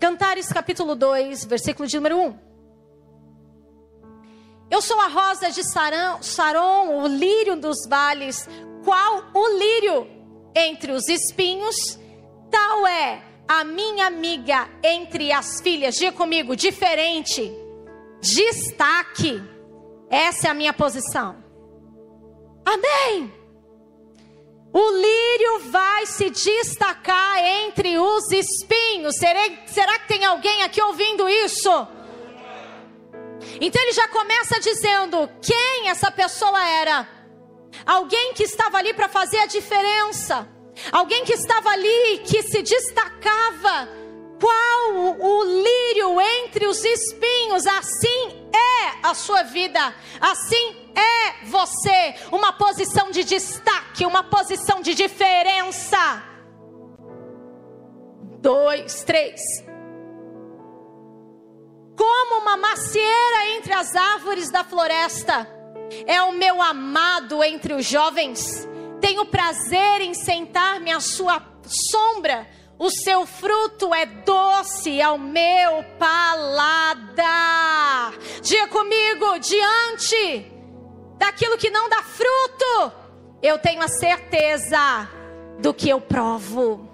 Cantares capítulo 2, versículo de número 1. Eu sou a rosa de Saram, Saron, o lírio dos vales, qual o lírio entre os espinhos, tal é a minha amiga entre as filhas. Diga comigo, diferente, destaque. Essa é a minha posição. Amém. O lírio vai se destacar entre os espinhos. Será que tem alguém aqui ouvindo isso? Então ele já começa dizendo quem essa pessoa era. Alguém que estava ali para fazer a diferença. Alguém que estava ali que se destacava. Qual o lírio entre os espinhos? Assim é a sua vida. Assim é você uma posição de destaque, uma posição de diferença. Dois, três. Como uma macieira entre as árvores da floresta, é o meu amado entre os jovens. Tenho prazer em sentar-me à sua sombra. O seu fruto é doce ao meu paladar. Diga comigo, diante daquilo que não dá fruto, eu tenho a certeza do que eu provo.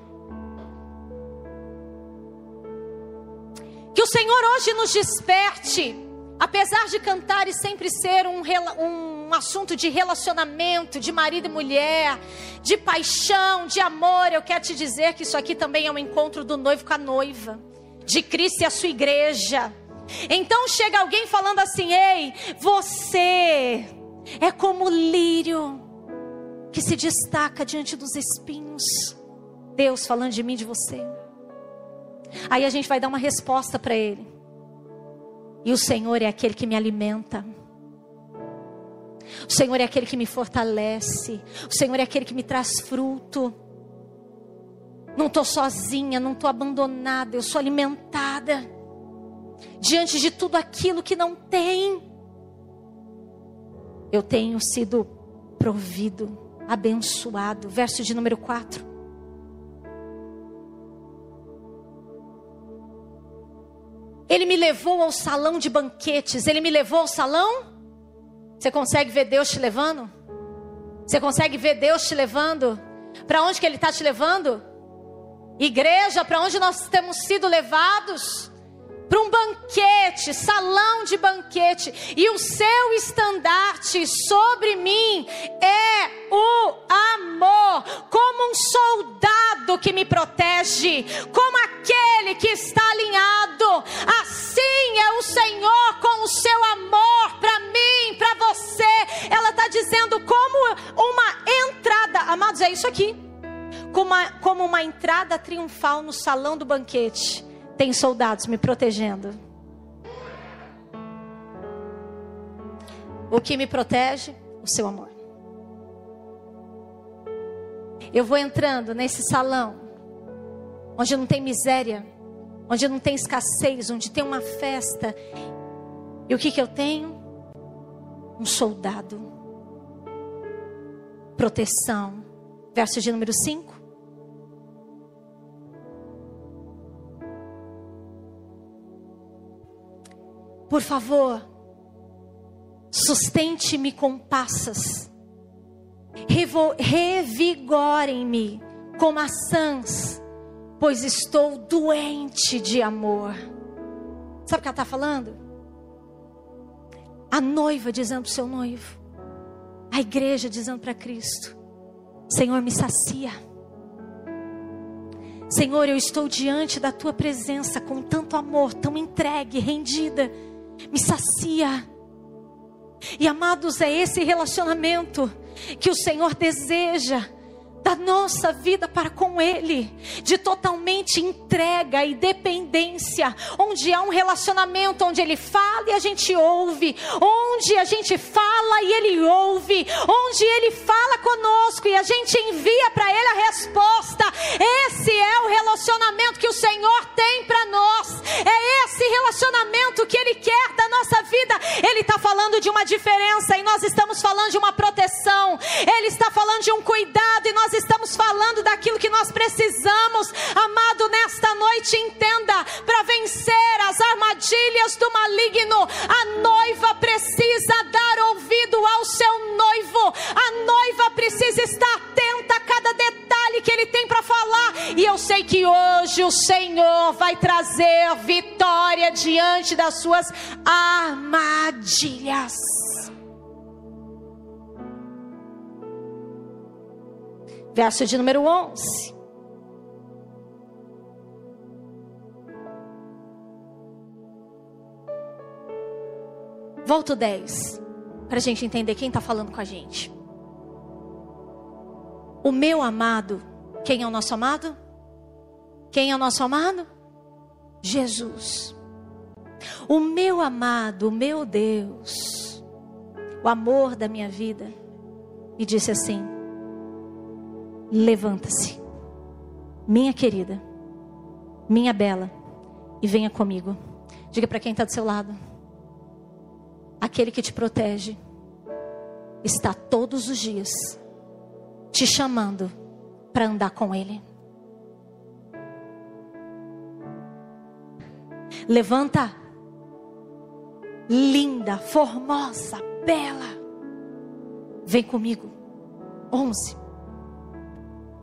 Que o Senhor hoje nos desperte, apesar de cantar e sempre ser um, um assunto de relacionamento, de marido e mulher, de paixão, de amor, eu quero te dizer que isso aqui também é um encontro do noivo com a noiva, de Cristo e a sua igreja. Então chega alguém falando assim: ei, você é como o lírio que se destaca diante dos espinhos. Deus falando de mim, de você. Aí a gente vai dar uma resposta para Ele. E o Senhor é aquele que me alimenta. O Senhor é aquele que me fortalece. O Senhor é aquele que me traz fruto. Não estou sozinha, não estou abandonada, eu sou alimentada. Diante de tudo aquilo que não tem eu tenho sido provido, abençoado. Verso de número 4. Ele me levou ao salão de banquetes. Ele me levou ao salão. Você consegue ver Deus te levando? Você consegue ver Deus te levando? Para onde que Ele está te levando? Igreja, para onde nós temos sido levados? Para um banquete, salão de banquete, e o seu estandarte sobre mim é o amor, como um soldado que me protege, como aquele que está alinhado. Assim é o Senhor com o seu amor para mim, para você. Ela está dizendo como uma entrada, amados, é isso aqui. Como uma, como uma entrada triunfal no salão do banquete tem soldados me protegendo. O que me protege? O seu amor. Eu vou entrando nesse salão, onde não tem miséria, onde não tem escassez, onde tem uma festa. E o que, que eu tenho? Um soldado. Proteção. Verso de número 5. Por favor, sustente-me com passas, revigorem-me com maçãs, pois estou doente de amor. Sabe o que ela está falando? A noiva dizendo para o seu noivo, a igreja dizendo para Cristo: Senhor, me sacia. Senhor, eu estou diante da tua presença com tanto amor, tão entregue, rendida me sacia. E amados, é esse relacionamento que o Senhor deseja da nossa vida para com Ele, de totalmente entrega e dependência, onde há um relacionamento, onde Ele fala e a gente ouve, onde a gente fala e Ele ouve, onde Ele fala conosco e a gente envia para Ele a resposta. Esse é o relacionamento que o Senhor tem para nós, é esse relacionamento que Ele quer da nossa vida. Ele está falando de uma diferença e nós estamos falando de uma proteção. Ele está falando de um cuidado e nós estamos falando daquilo que nós precisamos. Amado, nesta noite, entenda: para vencer as armadilhas do maligno, a noiva precisa dar ouvido ao seu noivo, a noiva precisa estar atenta a cada detalhe que ele tem para falar. E eu sei que hoje o Senhor vai trazer vitória diante das suas armadilhas. Verso de número 11. Volto 10, para a gente entender quem está falando com a gente. O meu amado, quem é o nosso amado? Quem é o nosso amado? Jesus. O meu amado, o meu Deus, o amor da minha vida, me disse assim: levanta-se, minha querida, minha bela, e venha comigo. Diga para quem está do seu lado: aquele que te protege está todos os dias te chamando para andar com Ele. Levanta, linda, formosa, bela, vem comigo. 11.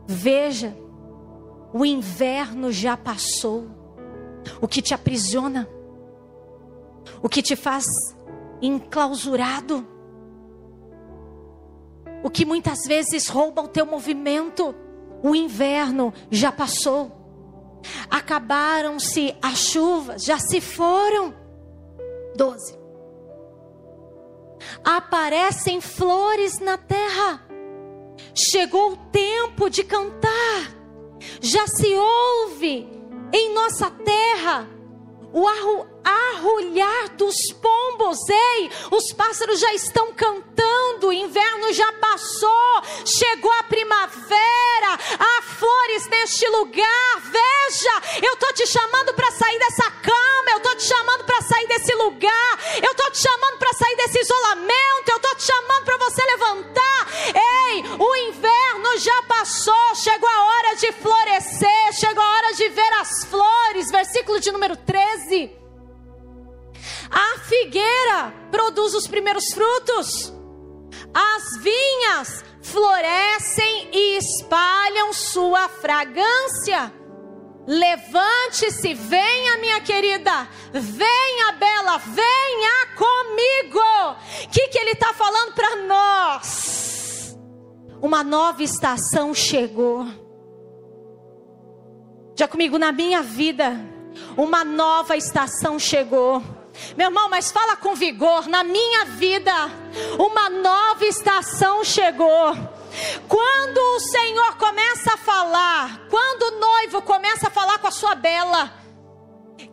Veja, o inverno já passou. O que te aprisiona, o que te faz enclausurado, o que muitas vezes rouba o teu movimento. O inverno já passou. Acabaram-se as chuvas, já se foram. 12. Aparecem flores na terra. Chegou o tempo de cantar. Já se ouve em nossa terra o arrulhar dos pombos. Ei, os pássaros já estão cantando, o inverno já passou, chegou a primavera, há flores neste lugar. Veja, eu estou te chamando para sair dessa cama, eu estou te chamando para sair desse lugar, eu estou te chamando para sair desse isolamento, eu estou te chamando para você levantar. Ei, o inverno já passou, chegou a hora de florescer, chegou a hora de ver as flores. Versículo de número 13. A figueira produz os primeiros frutos. As vinhas florescem e espalham sua fragrância. Levante-se, venha, minha querida, venha, Bela, venha comigo. O que, que ele está falando para nós? Uma nova estação chegou. Já comigo, na minha vida, uma nova estação chegou. Meu irmão, mas fala com vigor. Na minha vida, uma nova estação chegou. Quando o Senhor começa a falar, quando o noivo começa a falar com a sua bela,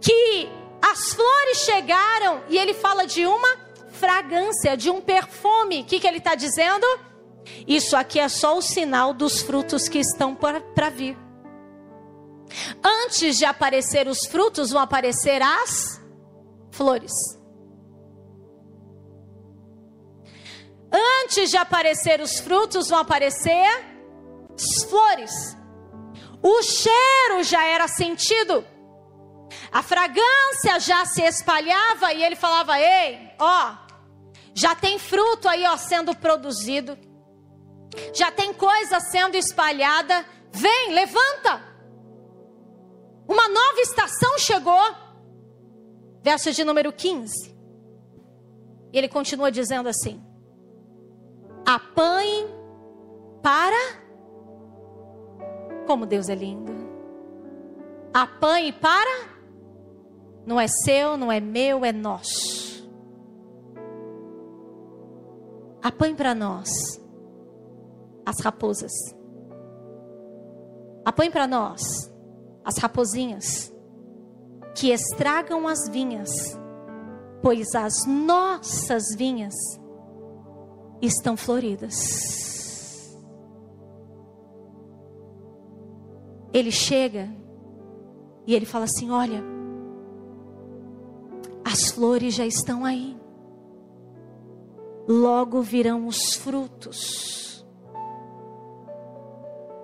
que as flores chegaram e ele fala de uma fragrância, de um perfume. O que, que ele está dizendo? Isso aqui é só o sinal dos frutos que estão para vir. Antes de aparecer os frutos, vão aparecer as flores. Antes de aparecer os frutos, vão aparecer as flores. O cheiro já era sentido. A fragrância já se espalhava e ele falava: "Ei, ó, já tem fruto aí ó sendo produzido. Já tem coisa sendo espalhada. Vem, levanta. Uma nova estação chegou verso de número 15. E ele continua dizendo assim: apanhe para. Como Deus é lindo. Apanhe para. Não é seu, não é meu, é nosso. Apanhe para nós as raposas. Apanhe para nós as raposinhas que estragam as vinhas, pois as nossas vinhas estão floridas. Ele chega e ele fala assim: Olha, As flores já estão aí. Logo virão os frutos.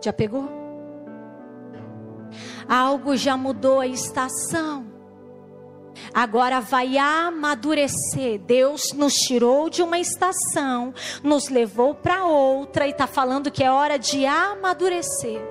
Já pegou? Algo já mudou a estação. Agora vai amadurecer. Deus nos tirou de uma estação, nos levou para outra e está falando que é hora de amadurecer.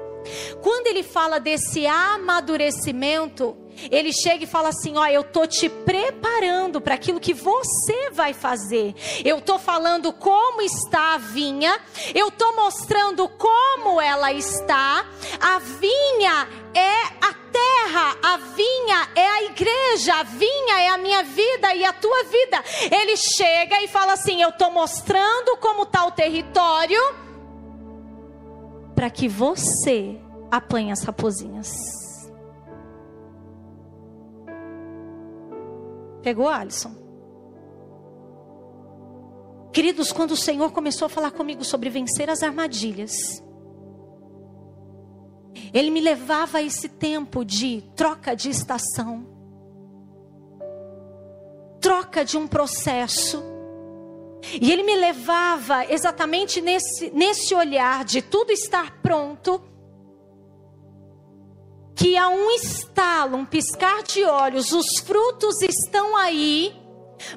Quando ele fala desse amadurecimento, ele chega e fala assim: Ó, eu tô te preparando para aquilo que você vai fazer. Eu tô falando como está a vinha, eu tô mostrando como ela está. A vinha é a terra, a vinha é a igreja, a vinha é a minha vida e a tua vida. Ele chega e fala assim: Eu tô mostrando como está o território para que você apanhe as raposinhas. Pegou, Alisson? Queridos, quando o Senhor começou a falar comigo sobre vencer as armadilhas, Ele me levava a esse tempo de troca de estação, troca de um processo, e Ele me levava exatamente nesse, nesse olhar de tudo estar pronto que a um estalo, um piscar de olhos, os frutos estão aí.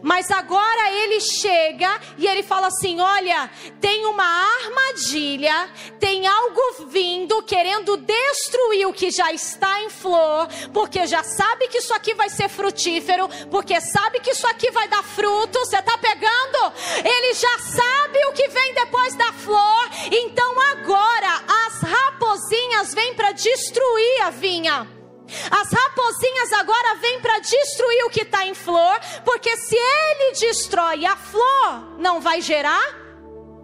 Mas agora ele chega e ele fala assim: Olha, tem uma armadilha, tem algo vindo querendo destruir o que já está em flor, porque já sabe que isso aqui vai ser frutífero, porque sabe que isso aqui vai dar fruto. Você está pegando? Ele já sabe o que vem depois da flor, então agora as raposinhas vêm para destruir a vinha. As raposinhas agora vêm para destruir o que está em flor, porque se ele destrói a flor, não vai gerar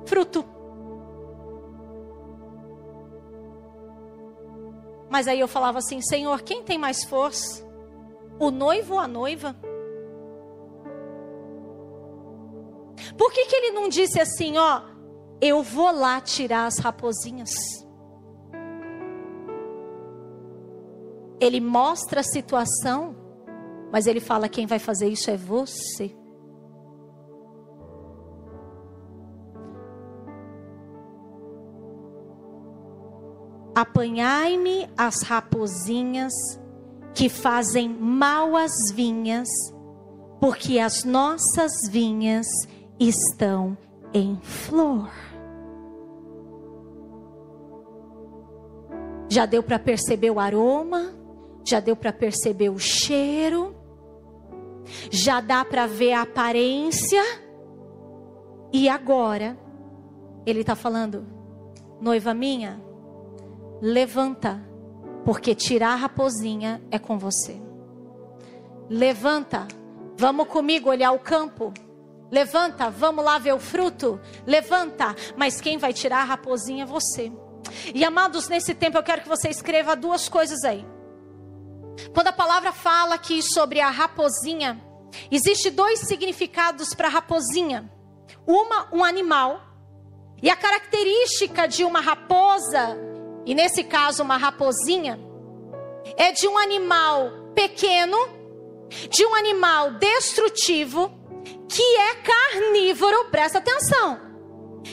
fruto. Mas aí eu falava assim: Senhor, quem tem mais força? O noivo ou a noiva? Por que, que ele não disse assim, ó, eu vou lá tirar as raposinhas? Ele mostra a situação, mas ele fala: quem vai fazer isso é você. Apanhai-me as raposinhas que fazem mal às vinhas, porque as nossas vinhas estão em flor. Já deu para perceber o aroma? Já deu para perceber o cheiro, já dá para ver a aparência, e agora ele está falando, noiva minha, levanta, porque tirar a raposinha é com você. Levanta, vamos comigo olhar o campo. Levanta, vamos lá ver o fruto. Levanta, mas quem vai tirar a raposinha é você. E amados, nesse tempo eu quero que você escreva duas coisas aí. Quando a palavra fala aqui sobre a raposinha, existe dois significados para raposinha. Uma, um animal. E a característica de uma raposa, e nesse caso uma raposinha, é de um animal pequeno, de um animal destrutivo, que é carnívoro, presta atenção.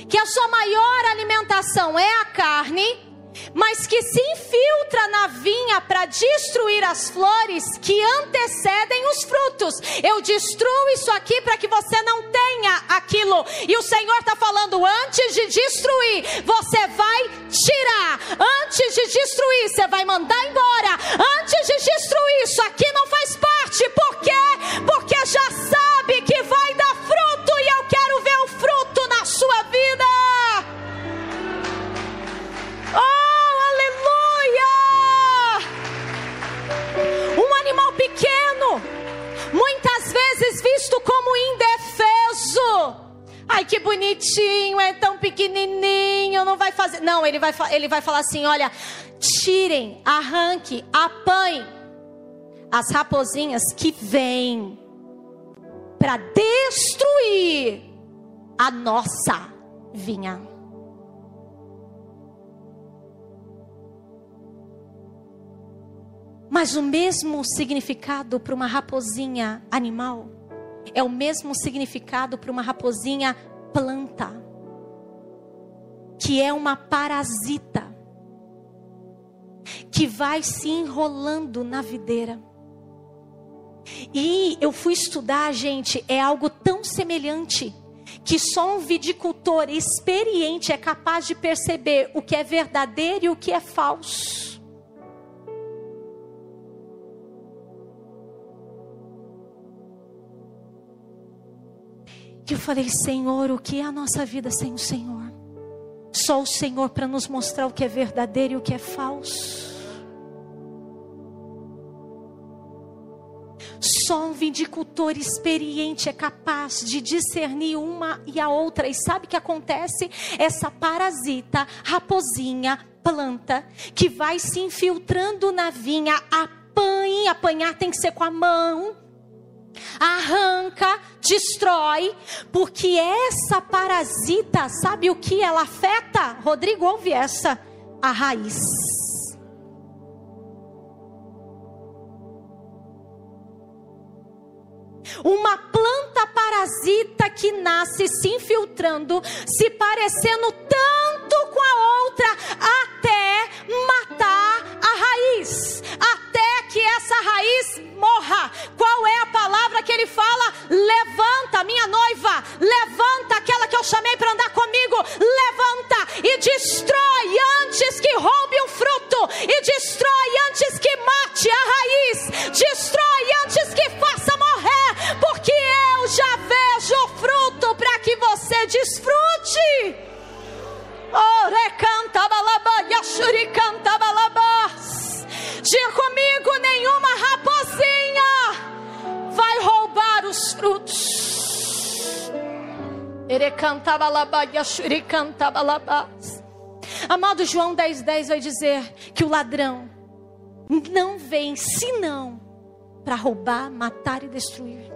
Que a sua maior alimentação é a carne mas que se infiltra na vinha para destruir as flores que antecedem os frutos. Eu destruo isso aqui para que você não tenha aquilo. E o Senhor está falando: antes de destruir, você vai tirar. Antes de destruir, você vai mandar embora. Antes de destruir, isso aqui não faz parte. Por quê? Porque já sabe que vai visto como indefeso. Ai, que bonitinho, é tão pequenininho, não vai fazer. Não, ele vai, ele vai falar assim: olha, tirem, arranque, apanhem as raposinhas que vêm para destruir a nossa vinha. Mas o mesmo significado para uma raposinha animal é o mesmo significado para uma raposinha planta, que é uma parasita que vai se enrolando na videira. E eu fui estudar, gente, é algo tão semelhante que só um viticultor experiente é capaz de perceber o que é verdadeiro e o que é falso. Que eu falei, Senhor, o que é a nossa vida sem o Senhor? Só o Senhor para nos mostrar o que é verdadeiro e o que é falso. Só um vindicultor experiente é capaz de discernir uma e a outra. E sabe o que acontece? Essa parasita, raposinha, planta, que vai se infiltrando na vinha, apanha, apanhar tem que ser com a mão, arranca, destrói, porque essa parasita, sabe o que ela afeta? Rodrigo, ouve essa, a raiz. Uma planta parasita que nasce se infiltrando, se parecendo tanto com a outra, Amado João 10,10 10 vai dizer que o ladrão não vem senão para roubar, matar e destruir.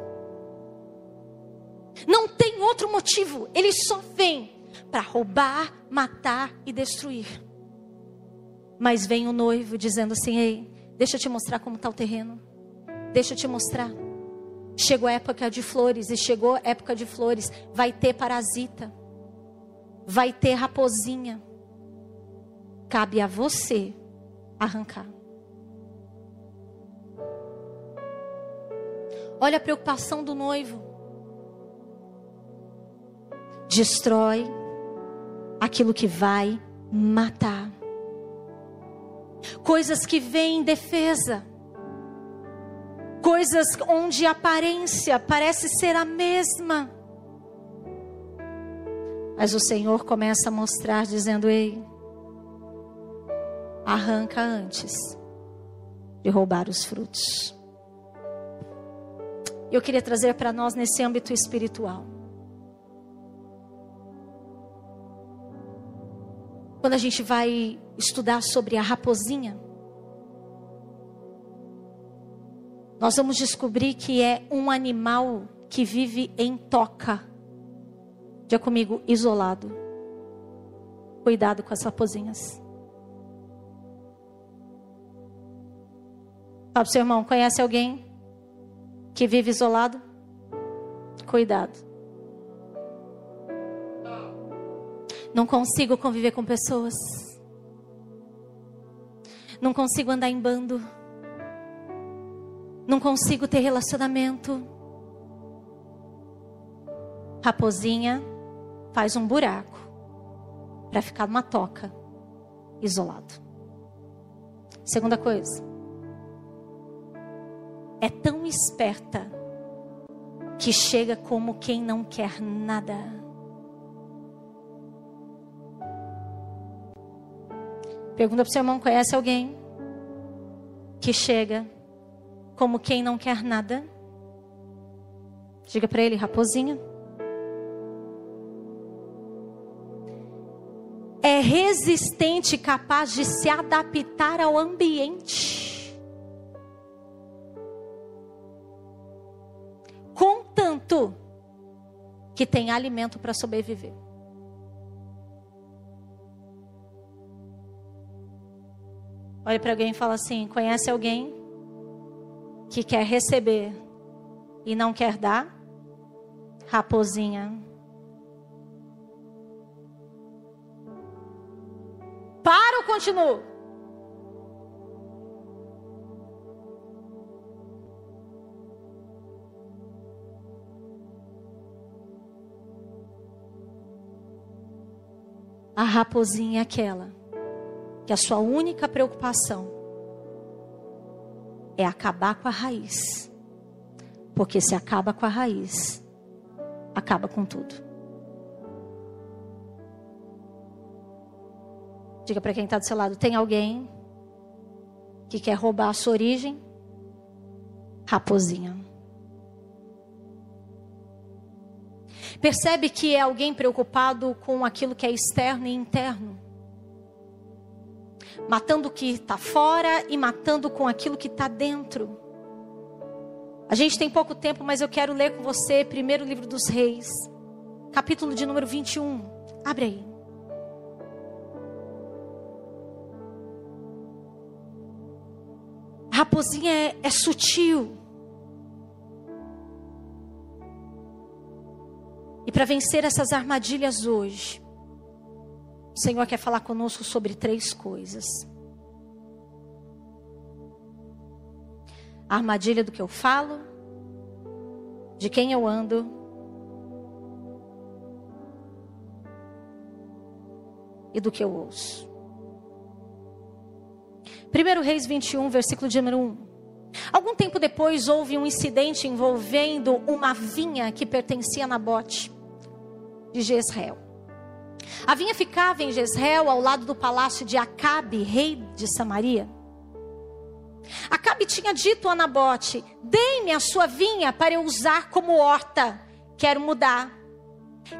Não tem outro motivo, ele só vem para roubar, matar e destruir. Mas vem o noivo dizendo assim: Ei, deixa eu te mostrar como está o terreno. Deixa eu te mostrar. Chegou a época de flores, e chegou a época de flores. Vai ter parasita, vai ter raposinha. Cabe a você arrancar. Olha a preocupação do noivo. Destrói aquilo que vai matar. Coisas que vêm em defesa. Coisas onde a aparência parece ser a mesma. Mas o Senhor começa a mostrar, dizendo: Ei, arranca antes de roubar os frutos eu queria trazer para nós nesse âmbito espiritual. Quando a gente vai estudar sobre a raposinha, nós vamos descobrir que é um animal que vive em toca. Diga comigo, isolado. Cuidado com as raposinhas. Pro seu irmão, conhece alguém que vive isolado? Cuidado. Não consigo conviver com pessoas. Não consigo andar em bando. Não consigo ter relacionamento. Raposinha faz um buraco para ficar numa toca, isolado. Segunda coisa é tão esperta que chega como quem não quer nada. Pergunta para o seu irmão: conhece alguém que chega como quem não quer nada? Diga para ele, raposinha. É resistente, capaz de se adaptar ao ambiente. contanto que tem alimento para sobreviver. Olha para alguém e fala assim: conhece alguém que quer receber e não quer dar? Raposinha. Para ou continuo? A raposinha é aquela que a sua única preocupação é acabar com a raiz. Porque se acaba com a raiz, acaba com tudo. Diga para quem está do seu lado: tem alguém que quer roubar a sua origem? Raposinha. Percebe que é alguém preocupado com aquilo que é externo e interno. Matando o que está fora e matando com aquilo que está dentro. A gente tem pouco tempo, mas eu quero ler com você primeiro livro dos reis, capítulo de número 21. Abre aí. A raposinha é, é sutil. E para vencer essas armadilhas hoje, o Senhor quer falar conosco sobre três coisas. A armadilha do que eu falo, de quem eu ando, e do que eu ouço. 1 Reis 21, versículo de número 1. Algum tempo depois houve um incidente envolvendo uma vinha que pertencia a Nabote de Jezreel. A vinha ficava em Jezreel, ao lado do palácio de Acabe, rei de Samaria. Acabe tinha dito a Nabote: Dê-me a sua vinha para eu usar como horta. Quero mudar.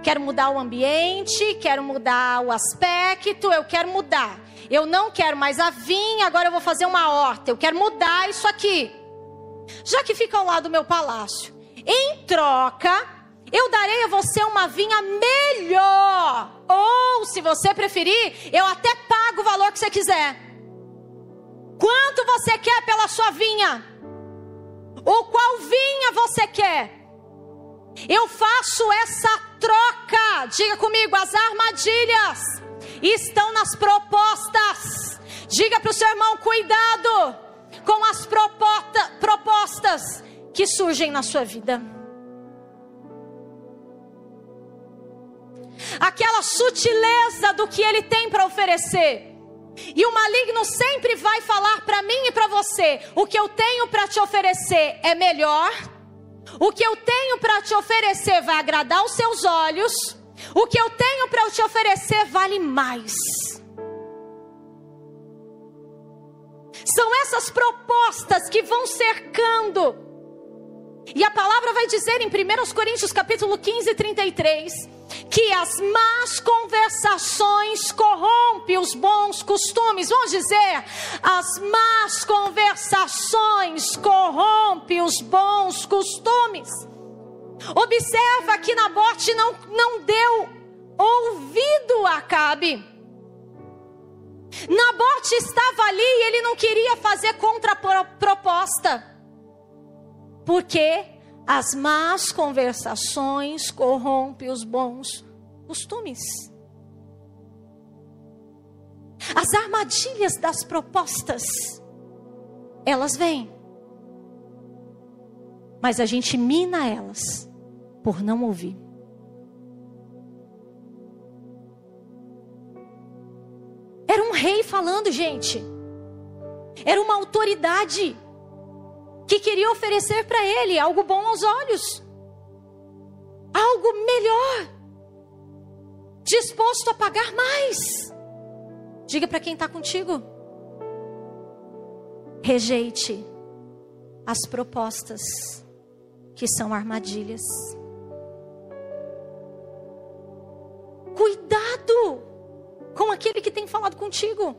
Quero mudar o ambiente, quero mudar o aspecto, eu quero mudar. Eu não quero mais a vinha, agora eu vou fazer uma horta. Eu quero mudar isso aqui. Já que fica ao lado do meu palácio. Em troca, eu darei a você uma vinha melhor. Ou, se você preferir, eu até pago o valor que você quiser. Quanto você quer pela sua vinha? Ou qual vinha você quer? Eu faço essa troca. Diga comigo, as armadilhas estão nas propostas. Diga para o seu irmão, cuidado com as propostas que surgem na sua vida. Aquela sutileza do que ele tem para oferecer. E o maligno sempre vai falar para mim e para você: o que eu tenho para te oferecer é melhor, o que eu tenho para te oferecer vai agradar os seus olhos, o que eu tenho para te oferecer vale mais. São essas propostas que vão cercando. E a palavra vai dizer em 1 Coríntios capítulo 15, 33, que as más conversações corrompem os bons costumes. Vamos dizer, as más conversações corrompem os bons costumes. Observa que Nabote não, não deu ouvido a Acabe. Nabote estava ali e ele não queria fazer contraproposta. Por quê? As más conversações corrompem os bons costumes. As armadilhas das propostas, elas vêm. Mas a gente mina elas por não ouvir. Era um rei falando, gente. Era uma autoridade que queria oferecer para ele algo bom aos olhos, algo melhor, disposto a pagar mais. Diga para quem está contigo: rejeite as propostas que são armadilhas. Cuidado com aquele que tem falado contigo.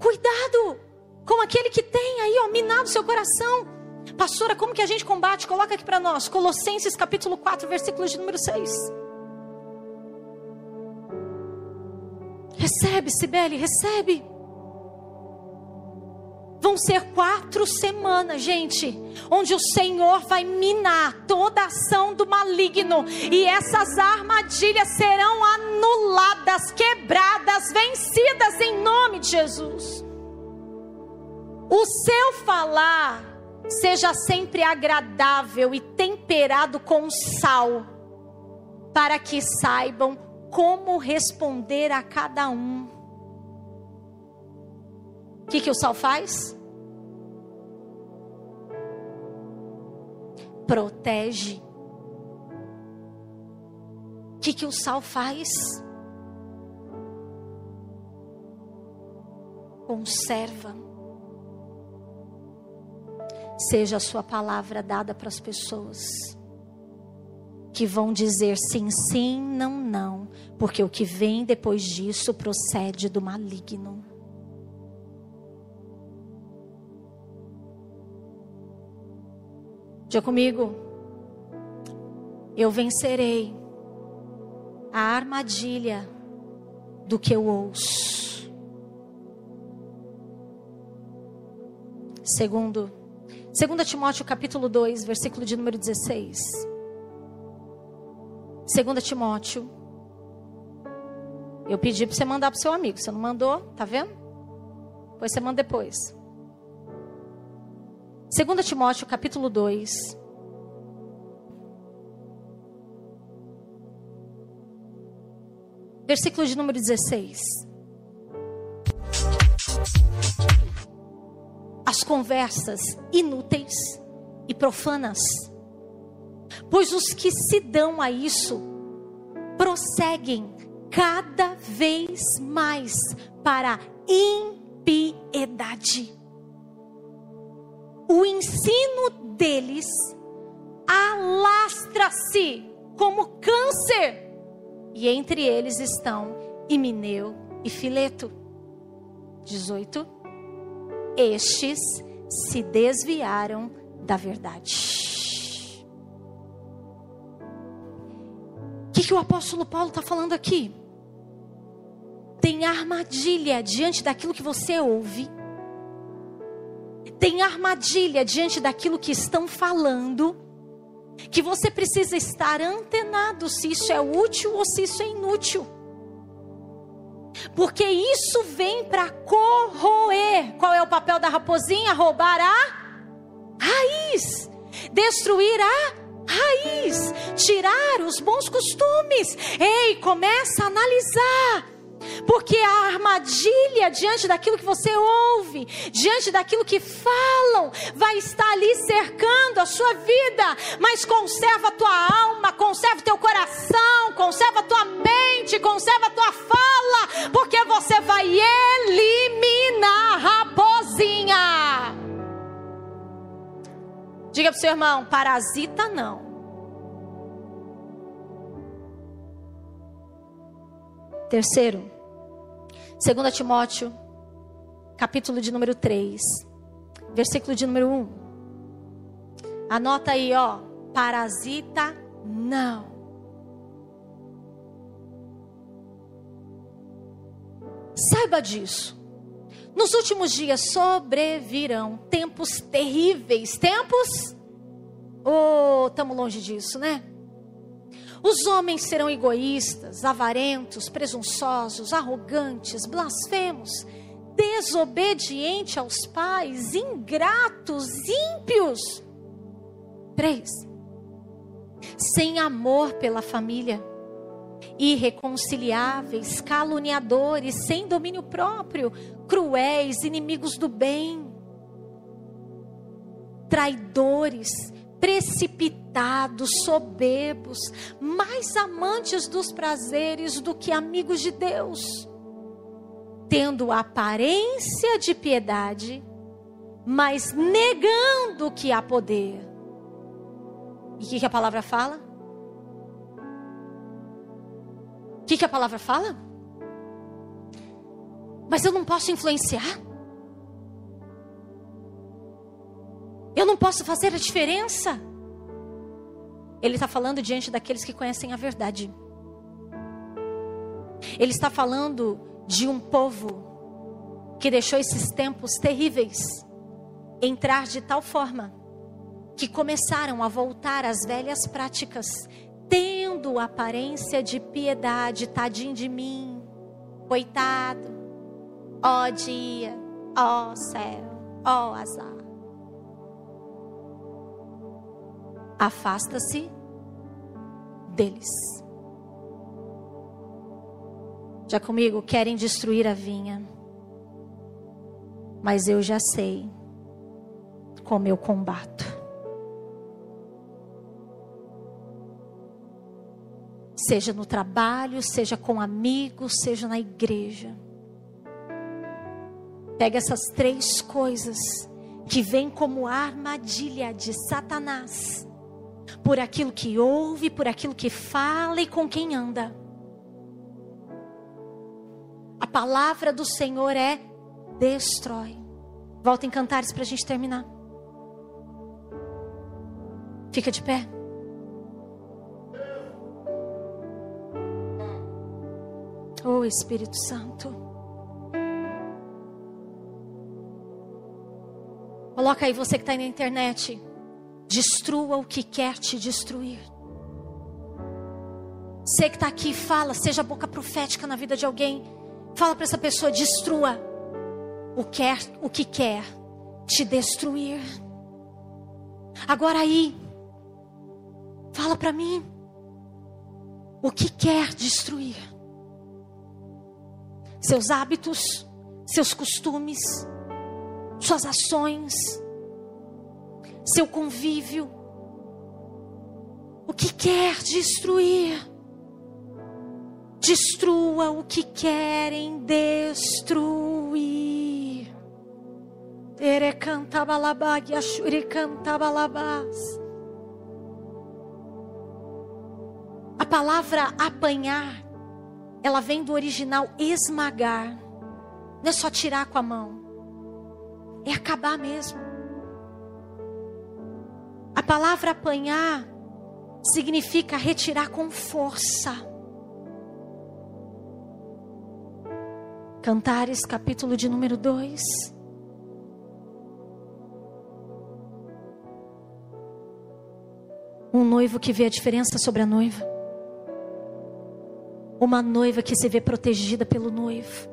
Cuidado com aquele que tem aí, ó, minado seu coração. Pastora, como que a gente combate? Coloca aqui para nós, Colossenses capítulo 4, versículo de número 6. Recebe, Sibele, recebe. Vão ser quatro semanas, gente, onde o Senhor vai minar toda a ação do maligno e essas armadilhas serão anuladas, quebradas, vencidas em nome de Jesus. O seu falar seja sempre agradável e temperado com sal, para que saibam como responder a cada um. O que, que o sal faz? Protege. O que, que o sal faz? Conserva. Seja a sua palavra dada para as pessoas que vão dizer sim, sim, não, não, porque o que vem depois disso procede do maligno. Diga comigo. Eu vencerei a armadilha do que eu ouço. Segundo, 2 Timóteo capítulo 2, versículo de número 16. 2 Timóteo. Eu pedi para você mandar para seu amigo. Você não mandou, tá vendo? Pois você manda depois. 2 Timóteo capítulo 2. Versículo de número 16. As conversas inúteis e profanas, pois os que se dão a isso prosseguem cada vez mais para a impiedade o ensino deles alastra-se como câncer. E entre eles estão Imineu e Fileto. 18. Estes se desviaram da verdade. O que, que o apóstolo Paulo está falando aqui? Tem armadilha diante daquilo que você ouve tem armadilha diante daquilo que estão falando, que você precisa estar antenado se isso é útil ou se isso é inútil. Porque isso vem para corroer. Qual é o papel da raposinha? Roubar a raiz, destruir a raiz, tirar os bons costumes. Ei, começa a analisar porque a armadilha diante daquilo que você ouve, diante daquilo que falam, vai estar ali cercando a sua vida. Mas conserva a tua alma, conserva o teu coração, conserva a tua mente, conserva a tua fala, porque você vai eliminar a raposinha. Diga para o seu irmão: parasita não. Terceiro, 2 Timóteo, capítulo de número 3, versículo de número 1. Anota aí, ó. Parasita não. Saiba disso. Nos últimos dias sobrevirão tempos terríveis. Tempos? Oh, estamos longe disso, né? Os homens serão egoístas, avarentos, presunçosos, arrogantes, blasfemos, desobedientes aos pais, ingratos, ímpios. Três. Sem amor pela família, irreconciliáveis, caluniadores, sem domínio próprio, cruéis, inimigos do bem, traidores, precipitados, soberbos, mais amantes dos prazeres do que amigos de Deus, tendo aparência de piedade, mas negando que há poder. E o que, que, a palavra fala? O que, que a palavra fala? Mas eu não posso influenciar. Eu não posso fazer a diferença. Ele está falando diante daqueles que conhecem a verdade. Ele está falando de um povo que deixou esses tempos terríveis entrar de tal forma que começaram a voltar às velhas práticas, tendo aparência de piedade, tadinho de mim, coitado, ó dia, ó céu, ó azar. Afasta-se deles. Já comigo, querem destruir a vinha. Mas eu já sei como eu combato. Seja no trabalho, seja com amigos, seja na igreja. Pega essas três coisas que vêm como armadilha de Satanás por aquilo que ouve, por aquilo que fala e com quem anda. A palavra do Senhor é destrói. Volta em cantares para a gente terminar. Fica de pé. Oh Espírito Santo. Coloca aí você que está aí na internet. Destrua o que quer te destruir. Você que está aqui, fala, seja boca profética na vida de alguém. Fala para essa pessoa, destrua o, quer, o que quer te destruir. Agora aí, fala para mim o que quer destruir. Seus hábitos, seus costumes, suas ações seu convívio. O que quer destruir, destrua o que querem destruir. A palavra apanhar, ela vem do original esmagar. Não é só tirar com a mão, é acabar mesmo. A palavra apanhar significa retirar com força. Cantares, capítulo de número 2. Um noivo que vê a diferença sobre a noiva. Uma noiva que se vê protegida pelo noivo.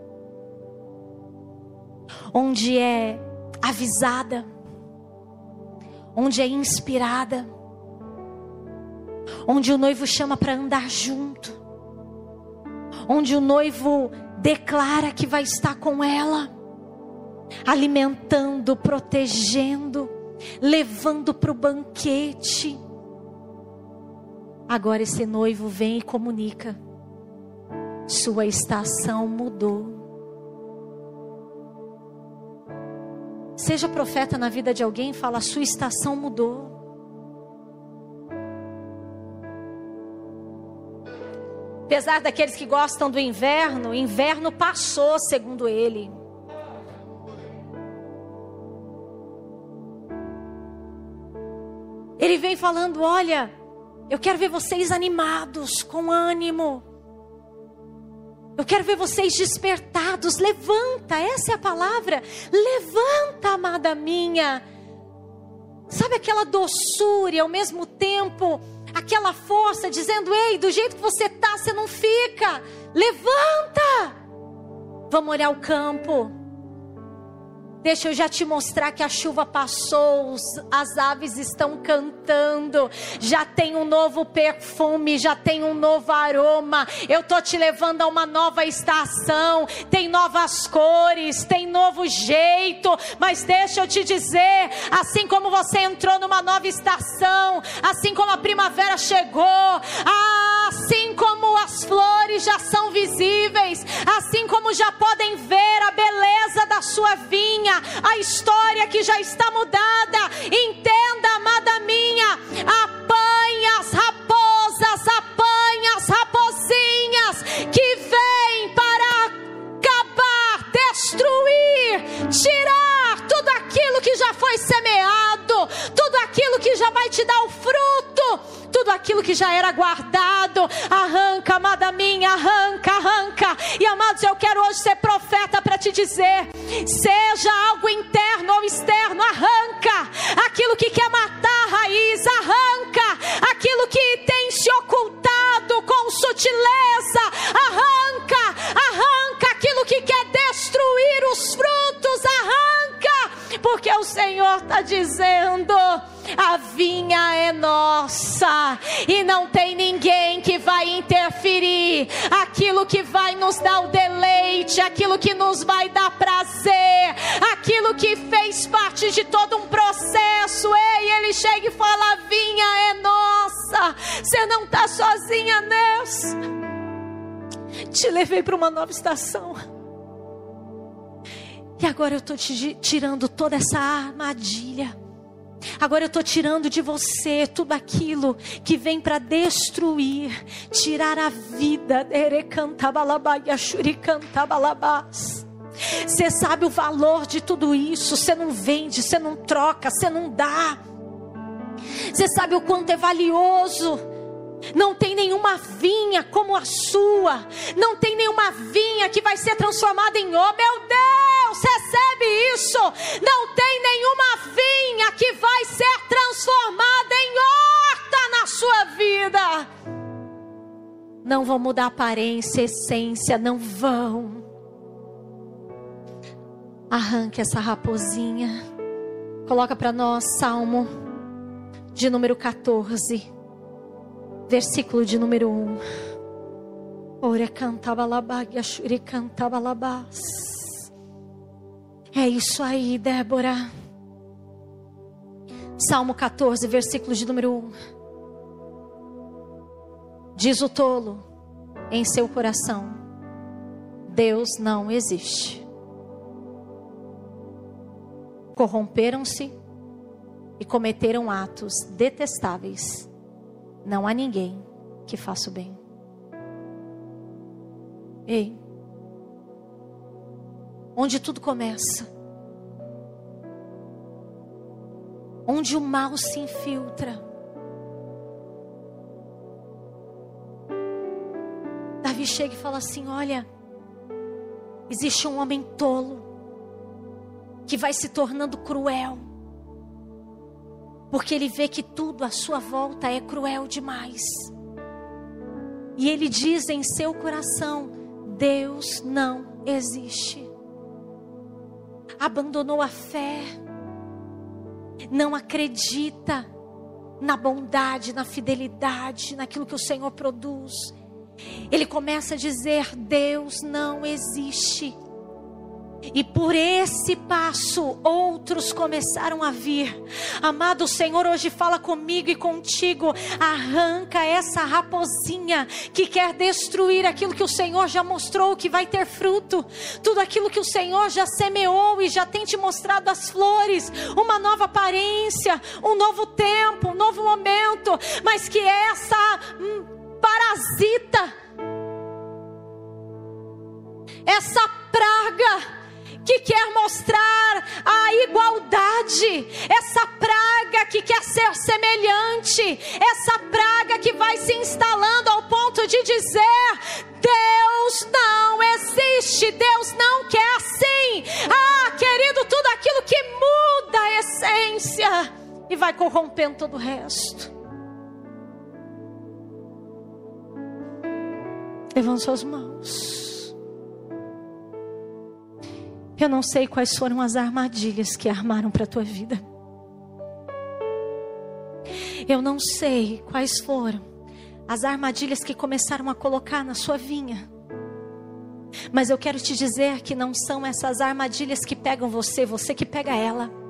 Onde é avisada onde é inspirada, onde o noivo chama para andar junto, onde o noivo declara que vai estar com ela, alimentando, protegendo, levando para o banquete. Agora esse noivo vem e comunica: sua estação mudou. Seja profeta na vida de alguém, fala: a sua estação mudou. Apesar daqueles que gostam do inverno, inverno passou, segundo ele. Ele vem falando: olha, eu quero ver vocês animados, com ânimo. Eu quero ver vocês despertados. Levanta, essa é a palavra. Levanta, amada minha. Sabe aquela doçura e ao mesmo tempo aquela força dizendo: Ei, do jeito que você tá, você não fica. Levanta. Vamos olhar o campo. Deixa eu já te mostrar que a chuva passou, as aves estão cantando, já tem um novo perfume, já tem um novo aroma. Eu tô te levando a uma nova estação, tem novas cores, tem novo jeito, mas deixa eu te dizer, assim como você entrou numa nova estação, assim como a primavera chegou, assim as flores já são visíveis, assim como já podem ver a beleza da sua vinha, a história que já está mudada. Entenda, amada minha, apanha as raposas, apanha as raposinhas que vêm para acabar, destruir, tirar tudo aquilo que já foi semeado, tudo aquilo que já vai te dar o fruto, tudo aquilo que já era guardado. Arranca, amada minha, arranca, arranca. E amados, eu quero hoje ser profeta para te dizer: seja algo interno ou externo, arranca aquilo que quer matar a raiz, arranca aquilo que tem se ocultado com sutileza, arranca, arranca aquilo que quer destruir os frutos, arranca, porque o Senhor está dizendo a vinha é nossa e não tem ninguém que vai interferir. Aquilo que vai nos dar o deleite, aquilo que nos vai dar prazer, aquilo que fez parte de todo um processo. Ei, ele chega e fala: a vinha é nossa. Você não está sozinha nessa. Te levei para uma nova estação. E agora eu estou te tirando toda essa armadilha Agora eu estou tirando de você tudo aquilo que vem para destruir, tirar a vida. Você sabe o valor de tudo isso. Você não vende, você não troca, você não dá. Você sabe o quanto é valioso. Não tem nenhuma vinha como a sua. Não tem nenhuma vinha que vai ser transformada em ouro. Meu Deus, recebe isso. Não tem nenhuma vinha que vai ser transformada em horta na sua vida. Não vão mudar aparência, essência, não vão. Arranque essa raposinha. Coloca para nós Salmo de número 14 versículo de número 1. Ora cantabalabag, ashuri cantabalabás. É isso aí, Débora. Salmo 14, versículo de número 1. Diz o tolo em seu coração: Deus não existe. Corromperam-se e cometeram atos detestáveis não há ninguém que faça o bem. Ei, onde tudo começa, onde o mal se infiltra. Davi chega e fala assim: Olha, existe um homem tolo que vai se tornando cruel porque ele vê que tudo à sua volta é cruel demais. E ele diz em seu coração: Deus não existe. Abandonou a fé, não acredita na bondade, na fidelidade, naquilo que o Senhor produz. Ele começa a dizer: Deus não existe. E por esse passo, outros começaram a vir. Amado Senhor, hoje fala comigo e contigo. Arranca essa raposinha que quer destruir aquilo que o Senhor já mostrou que vai ter fruto. Tudo aquilo que o Senhor já semeou e já tem te mostrado as flores. Uma nova aparência, um novo tempo, um novo momento. Mas que essa hum, parasita, essa praga, que quer mostrar a igualdade, essa praga que quer ser semelhante, essa praga que vai se instalando ao ponto de dizer: Deus não existe, Deus não quer assim. Ah, querido, tudo aquilo que muda a essência e vai corrompendo todo o resto. Levante suas mãos. Eu não sei quais foram as armadilhas que armaram para a tua vida. Eu não sei quais foram as armadilhas que começaram a colocar na sua vinha. Mas eu quero te dizer que não são essas armadilhas que pegam você, você que pega ela.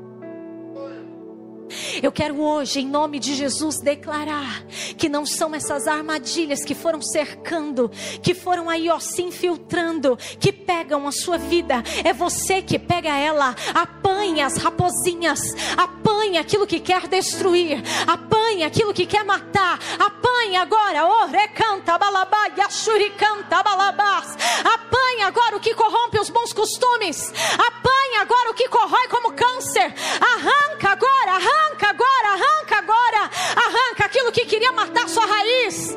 Eu quero hoje, em nome de Jesus, declarar que não são essas armadilhas que foram cercando, que foram aí, ó, se infiltrando, que pegam a sua vida. É você que pega ela, apanha as raposinhas, apanha aquilo que quer destruir, apanha aquilo que quer matar, apanha agora, oh, recanta, balabá, yashuricanta, balabás, apanha agora o que corrompe os bons costumes, apanha agora o que corrói como câncer, arranca agora, arranca agora, arranca agora, arranca aquilo que queria matar sua raiz.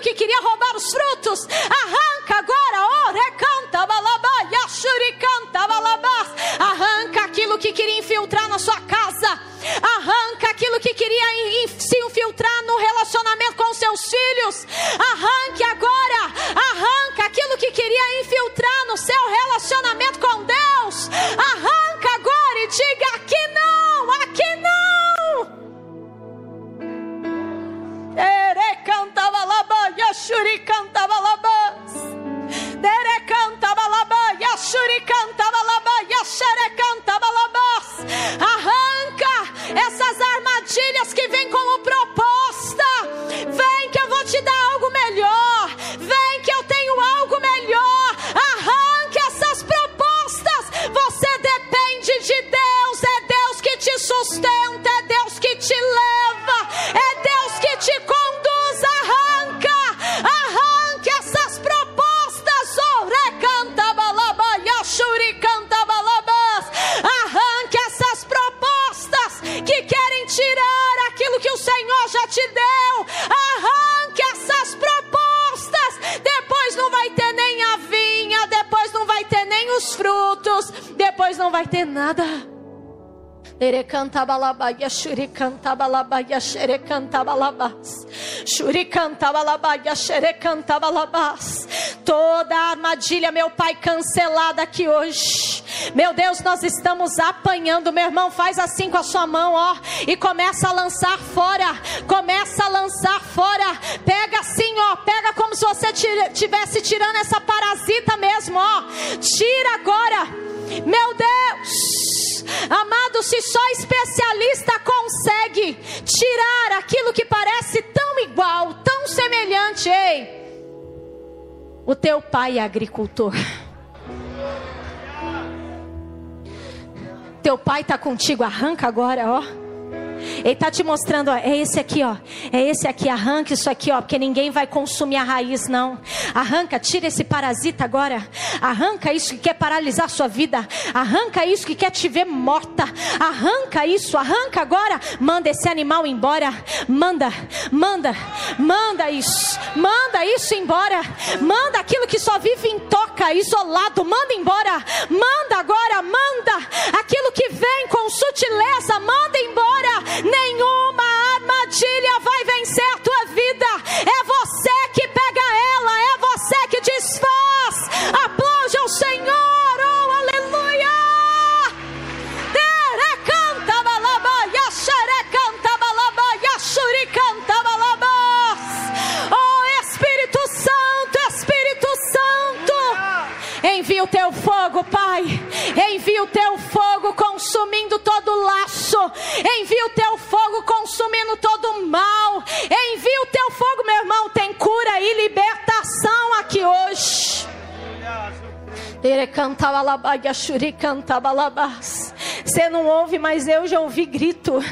Que queria roubar os frutos. Arranca agora, orecanta balabá, yashuricanta balabás. Arranca aquilo que queria infiltrar na sua casa. Arranca aquilo que queria se infiltrar no relacionamento com seus filhos. Arranque agora. Arranca aquilo que queria infiltrar no seu relacionamento com Deus. Arranca agora e diga: aqui não, aqui não. Ere cantava laba, yashuri cantava labas. Dere cantava laba, yashuri cantava laba, yashere cantava labas. Arranca essas armadilhas que vêm como proposta. Vem Erecantabalabaia, xuricantabalabaia, xerecantabalabás. Xuricantabalabaia, xerecantabalabás. Toda a armadilha, meu Pai, cancelada aqui hoje. Meu Deus, nós estamos apanhando. Meu irmão, faz assim com a sua mão, ó. E começa a lançar fora. Começa a lançar fora. Pega assim, ó. Pega como se você estivesse tirando essa parasita mesmo, ó. Tira agora. Meu Deus. Amado, se só especialista consegue tirar aquilo que parece tão igual, tão semelhante, ei. O teu pai é agricultor. Teu pai está contigo, arranca agora, ó. Ele está te mostrando, ó, é esse aqui, ó. É esse aqui, arranca isso aqui, ó, porque ninguém vai consumir a raiz, não. Arranca, tira esse parasita agora. Arranca isso que quer paralisar sua vida. Arranca isso que quer te ver morta. Arranca isso, arranca agora. Manda esse animal embora. Manda, manda, manda isso. Manda isso embora. Manda aquilo que só vive em toca, isolado. Manda embora. Manda agora, manda. Aquilo que vem com sutileza, manda embora. Nenhuma armadilha vai vencer a tua vida. É você que pega ela, é você que desfaz. Aplaude ao Senhor, oh aleluia. Balaba. Oh Espírito Santo, Espírito Santo. Envia o teu fogo, Pai. Envia o teu fogo consumindo todo laço. Envia o teu fogo consumindo todo mal. Envia o teu fogo, meu irmão. Tem cura e libertação aqui hoje. Você não ouve, mas eu já ouvi grito.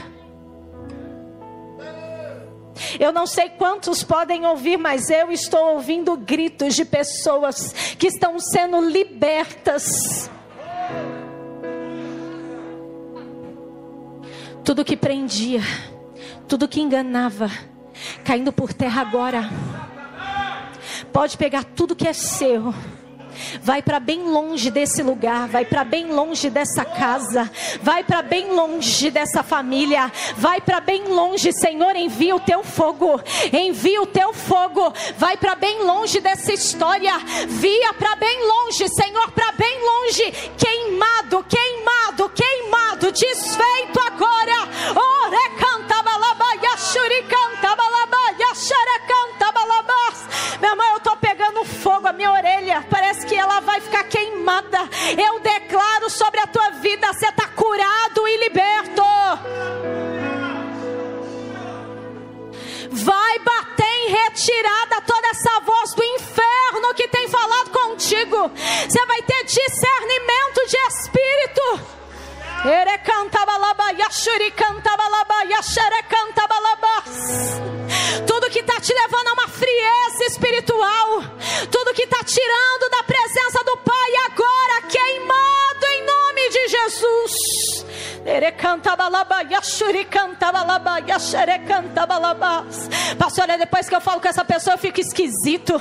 Eu não sei quantos podem ouvir, mas eu estou ouvindo gritos de pessoas que estão sendo libertas. Tudo que prendia, tudo que enganava, caindo por terra agora. Pode pegar tudo que é seu. Vai para bem longe desse lugar, vai para bem longe dessa casa, vai para bem longe dessa família, vai para bem longe, Senhor, envia o teu fogo, envia o teu fogo, vai para bem longe dessa história, via para bem longe, Senhor, para bem longe, queimado, queimado, queimado, desfeito agora. Ore minha orelha parece que ela vai ficar queimada. Eu declaro sobre a tua vida: você está curado e liberto. Vai bater em retirada toda essa voz do inferno que tem falado contigo. Você vai ter discernimento de espírito. Ere canta balaba, yashuri canta balaba, yashere canta balabas. Tudo que está te levando a uma frieza espiritual, tudo que está tirando da presença do Pai agora, queimado em nome de Jesus. Pastor, depois que eu falo com essa pessoa, eu fico esquisito.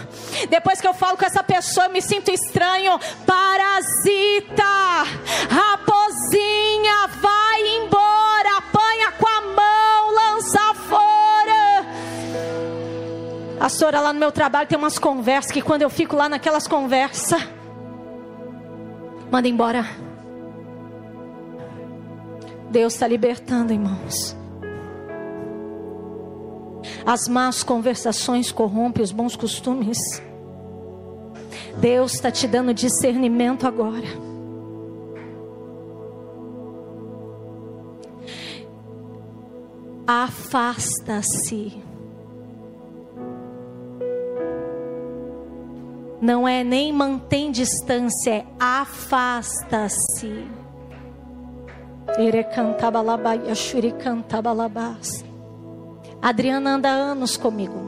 Depois que eu falo com essa pessoa, eu me sinto estranho. Parasita, raposinha, vai embora, apanha com a mão, lança fora. Pastora, lá no meu trabalho tem umas conversas que quando eu fico lá naquelas conversas, manda embora. Deus está libertando, irmãos. As más conversações corrompem os bons costumes. Deus está te dando discernimento agora. Afasta-se. Não é nem mantém distância, é afasta-se. A Adriana anda anos comigo.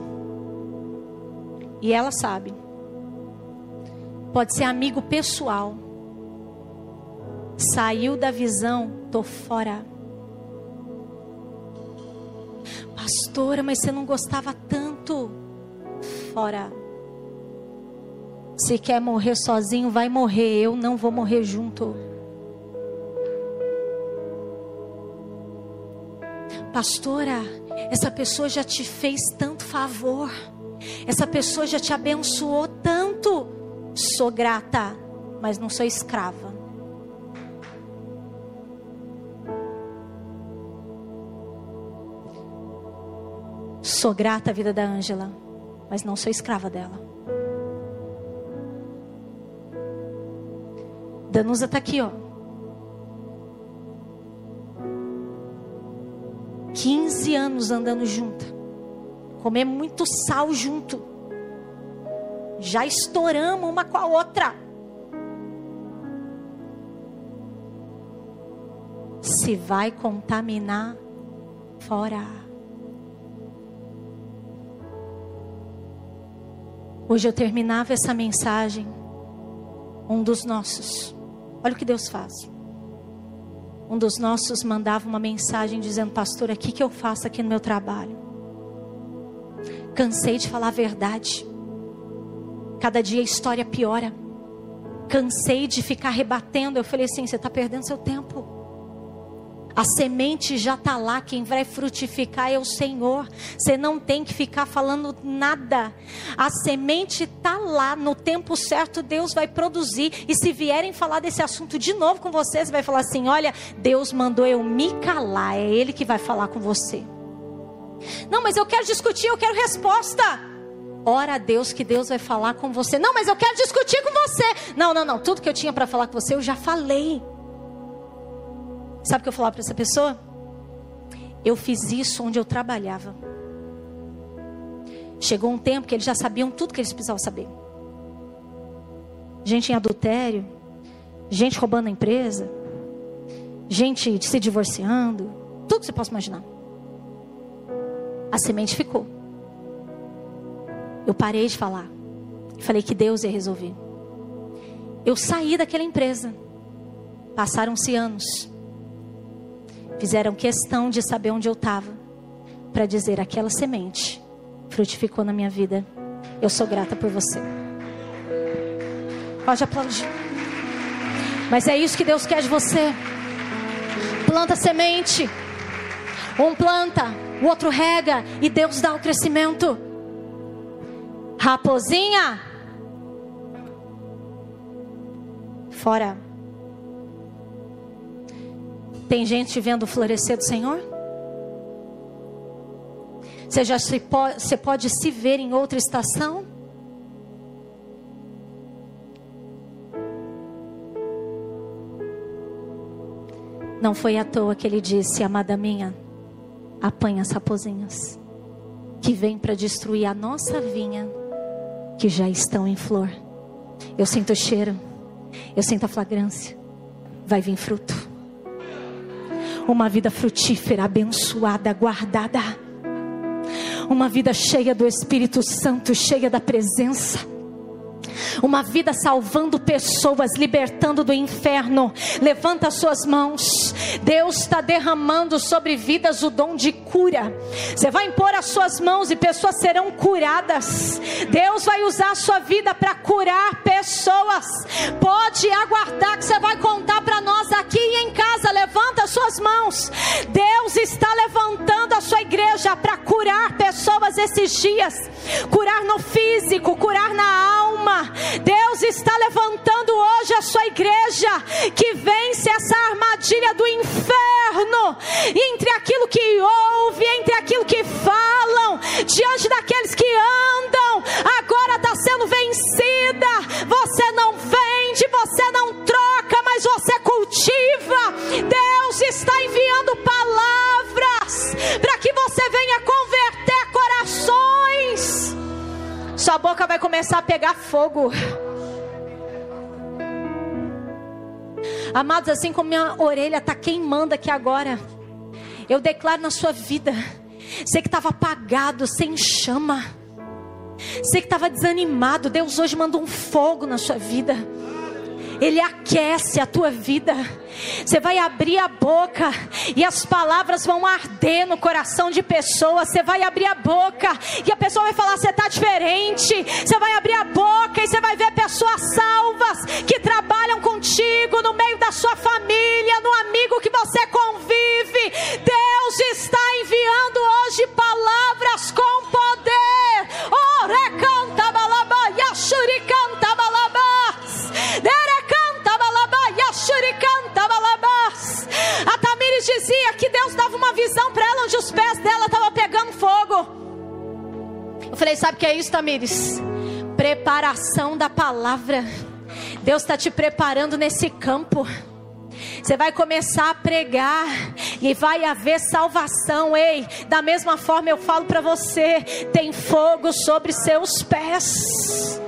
E ela sabe. Pode ser amigo pessoal. Saiu da visão, tô fora. Pastora, mas você não gostava tanto. Fora. Se quer morrer sozinho, vai morrer. Eu não vou morrer junto. Pastora, essa pessoa já te fez tanto favor. Essa pessoa já te abençoou tanto. Sou grata, mas não sou escrava. Sou grata à vida da Ângela, mas não sou escrava dela. Danusa está aqui, ó. 15 anos andando junto. Comer muito sal junto. Já estouramos uma com a outra. Se vai contaminar, fora. Hoje eu terminava essa mensagem. Um dos nossos. Olha o que Deus faz um dos nossos mandava uma mensagem dizendo: Pastor, o que, eu faço aqui no meu trabalho? Cansei de falar a verdade. Cada dia a história piora. Cansei de ficar rebatendo. Eu falei assim: você está perdendo seu tempo. A semente já está lá, quem vai frutificar é o Senhor. Você não tem que ficar falando nada. A semente está lá, no tempo certo Deus vai produzir. E se vierem falar desse assunto de novo com você, você vai falar assim: olha, Deus mandou eu me calar, é Ele que vai falar com você. Não, mas eu quero discutir, eu quero resposta. Ora a Deus que Deus vai falar com você. Não, mas eu quero discutir com você. Não, não, não. Tudo que eu tinha para falar com você eu já falei. Sabe o que eu falava para essa pessoa? Eu fiz isso onde eu trabalhava. Chegou um tempo que eles já sabiam tudo que eles precisavam saber. Gente em adultério, gente roubando a empresa, gente se divorciando, tudo que você possa imaginar. A semente ficou. Eu parei de falar. Falei que Deus ia resolver. Eu saí daquela empresa. Passaram-se anos fizeram questão de saber onde eu estava, para dizer: aquela semente frutificou na minha vida. Eu sou grata por você. Pode aplaudir. Mas é isso que Deus quer de você. Planta semente. Um planta, o outro rega e Deus dá o crescimento. Raposinha. Fora. Tem gente vendo o florescer do Senhor? Você já se pode, você pode se ver em outra estação? Não foi à toa que ele disse, amada minha, apanha as raposinhas que vêm para destruir a nossa vinha, que já estão em flor. Eu sinto o cheiro, eu sinto a flagrância, vai vir fruto uma vida frutífera, abençoada, guardada. Uma vida cheia do Espírito Santo, cheia da presença. Uma vida salvando pessoas, libertando do inferno. Levanta suas mãos. Deus está derramando sobre vidas o dom de cura. Você vai impor as suas mãos e pessoas serão curadas. Deus vai usar a sua vida para curar pessoas. Pode aguardar que você vai contar para nós aqui em casa. Levanta suas mãos. Deus está levantando a sua igreja para curar pessoas esses dias. Curar no físico, curar na alma. Deus está levantando hoje a sua igreja que vence essa armadilha do inferno entre aquilo que ouve, entre aquilo que falam, diante daqueles que andam. Agora começar a pegar fogo. Amados, assim como minha orelha está queimando aqui agora, eu declaro na sua vida, você que estava apagado, sem chama, você que estava desanimado, Deus hoje manda um fogo na sua vida. Ele aquece a tua vida. Você vai abrir a boca e as palavras vão arder no coração de pessoas. Você vai abrir a boca e a pessoa vai falar: Você está diferente. Você vai abrir a boca e você vai ver pessoas salvas que trabalham contigo no meio da sua família, no amigo que você convive. Deus está enviando hoje palavras com poder. Oh, recanta balaba, yashuricanta balabas. A Tamires dizia que Deus dava uma visão para ela onde os pés dela estavam pegando fogo. Eu falei, sabe o que é isso, Tamires? Preparação da palavra. Deus está te preparando nesse campo. Você vai começar a pregar e vai haver salvação. Ei, da mesma forma eu falo para você: tem fogo sobre seus pés.